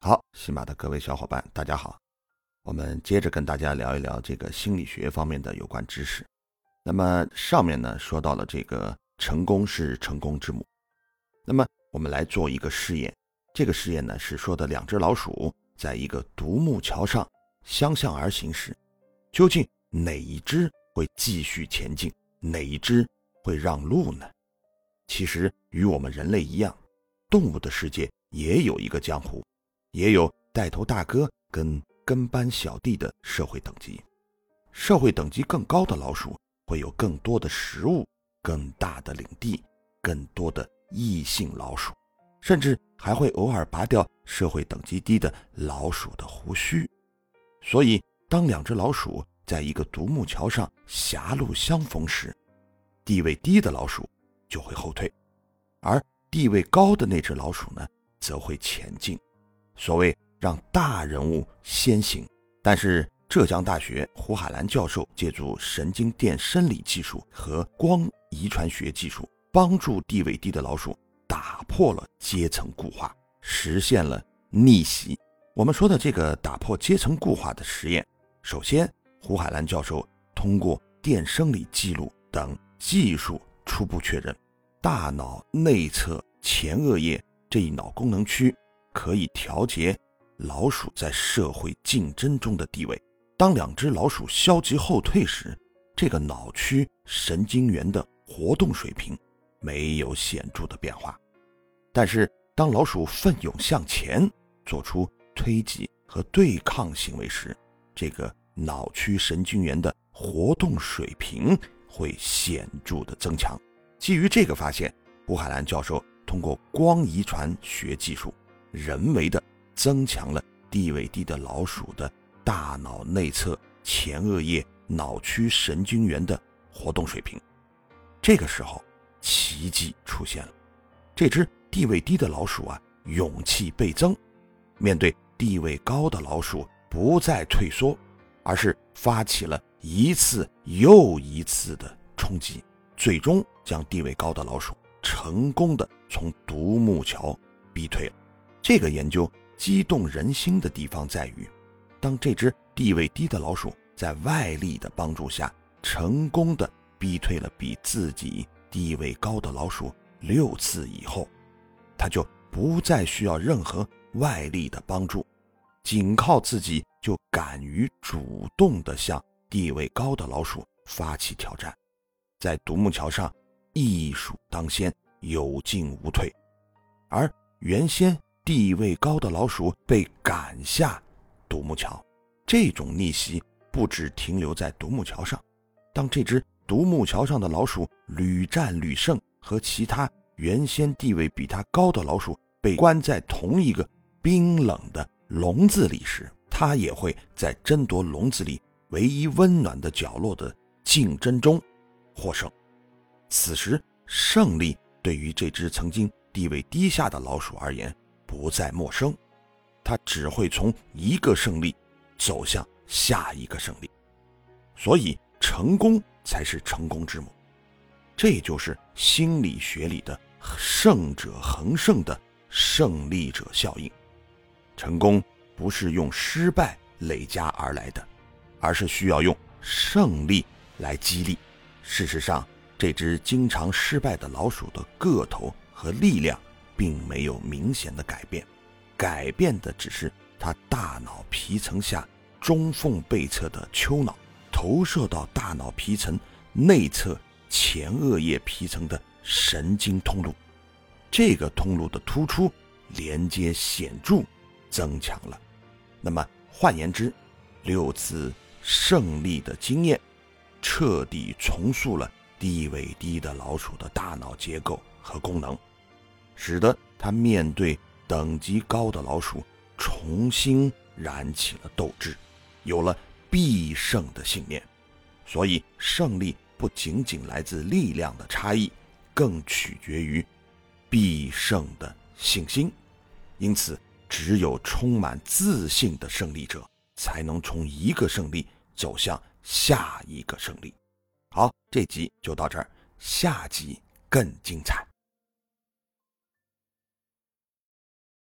好，喜马的各位小伙伴，大家好。我们接着跟大家聊一聊这个心理学方面的有关知识。那么上面呢说到了这个成功是成功之母。那么我们来做一个试验。这个试验呢是说的两只老鼠在一个独木桥上相向而行时，究竟哪一只会继续前进，哪一只会让路呢？其实与我们人类一样，动物的世界也有一个江湖。也有带头大哥跟跟班小弟的社会等级，社会等级更高的老鼠会有更多的食物、更大的领地、更多的异性老鼠，甚至还会偶尔拔掉社会等级低的老鼠的胡须。所以，当两只老鼠在一个独木桥上狭路相逢时，地位低的老鼠就会后退，而地位高的那只老鼠呢，则会前进。所谓让大人物先行，但是浙江大学胡海兰教授借助神经电生理技术和光遗传学技术，帮助地位低的老鼠打破了阶层固化，实现了逆袭。我们说的这个打破阶层固化的实验，首先胡海兰教授通过电生理记录等技术初步确认，大脑内侧前额叶这一脑功能区。可以调节老鼠在社会竞争中的地位。当两只老鼠消极后退时，这个脑区神经元的活动水平没有显著的变化。但是，当老鼠奋勇向前，做出推挤和对抗行为时，这个脑区神经元的活动水平会显著的增强。基于这个发现，胡海兰教授通过光遗传学技术。人为的增强了地位低的老鼠的大脑内侧前额叶脑区神经元的活动水平。这个时候，奇迹出现了。这只地位低的老鼠啊，勇气倍增，面对地位高的老鼠，不再退缩，而是发起了一次又一次的冲击，最终将地位高的老鼠成功的从独木桥逼退了。这个研究激动人心的地方在于，当这只地位低的老鼠在外力的帮助下，成功的逼退了比自己地位高的老鼠六次以后，它就不再需要任何外力的帮助，仅靠自己就敢于主动的向地位高的老鼠发起挑战，在独木桥上一鼠当先，有进无退，而原先。地位高的老鼠被赶下独木桥，这种逆袭不止停留在独木桥上。当这只独木桥上的老鼠屡战屡胜，和其他原先地位比它高的老鼠被关在同一个冰冷的笼子里时，它也会在争夺笼子里唯一温暖的角落的竞争中获胜。此时，胜利对于这只曾经地位低下的老鼠而言。不再陌生，他只会从一个胜利走向下一个胜利，所以成功才是成功之母。这就是心理学里的“胜者恒胜”的胜利者效应。成功不是用失败累加而来的，而是需要用胜利来激励。事实上，这只经常失败的老鼠的个头和力量。并没有明显的改变，改变的只是它大脑皮层下中缝背侧的丘脑投射到大脑皮层内侧前额叶皮层的神经通路，这个通路的突出连接显著增强了。那么换言之，六次胜利的经验彻底重塑了地位低的老鼠的大脑结构和功能。使得他面对等级高的老鼠，重新燃起了斗志，有了必胜的信念。所以，胜利不仅仅来自力量的差异，更取决于必胜的信心。因此，只有充满自信的胜利者，才能从一个胜利走向下一个胜利。好，这集就到这儿，下集更精彩。